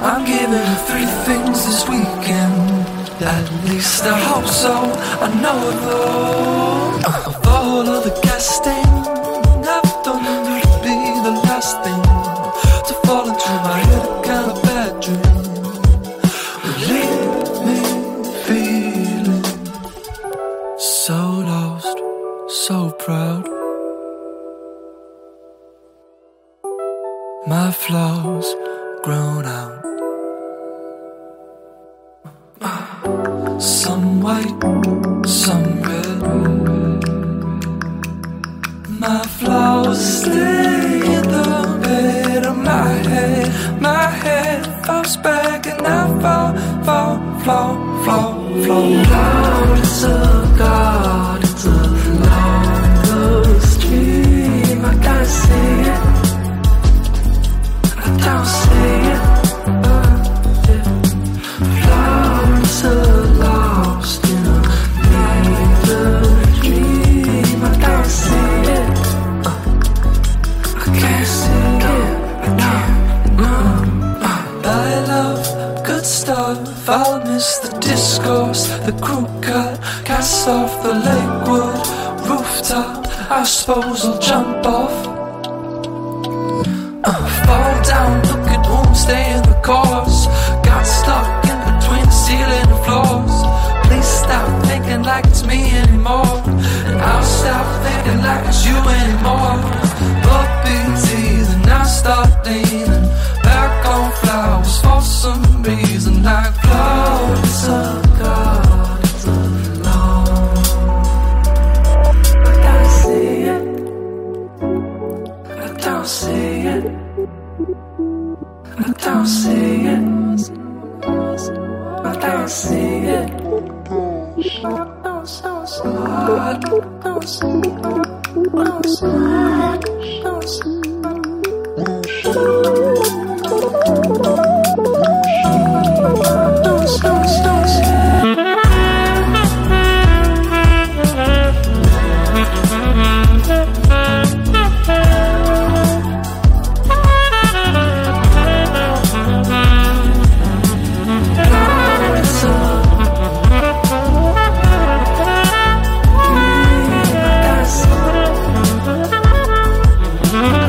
I'm giving her three things this weekend. At least I hope so. I know though. Of all of the casting, I've done it to be the last thing to fall into my head kind of bad dream. Leave me feeling so lost, so proud. My flaws grown out. Some white, some red. My flaws stay in the bed of my head. My head falls back and I fall, fall, fall, fall, fall. It's a God, stuff. I'll miss the discourse, the crew cut, cast off the Lakewood rooftop. I suppose I'll jump off. Uh, fall down, look at home, stay in the course. Got stuck in between the ceiling and floors. Please stop thinking like it's me anymore. And I'll stop thinking like it's you anymore. Puppy teeth, and I start leaning it. Don't it. I don't see it. I don't see it. I don't see it. Mm-hmm.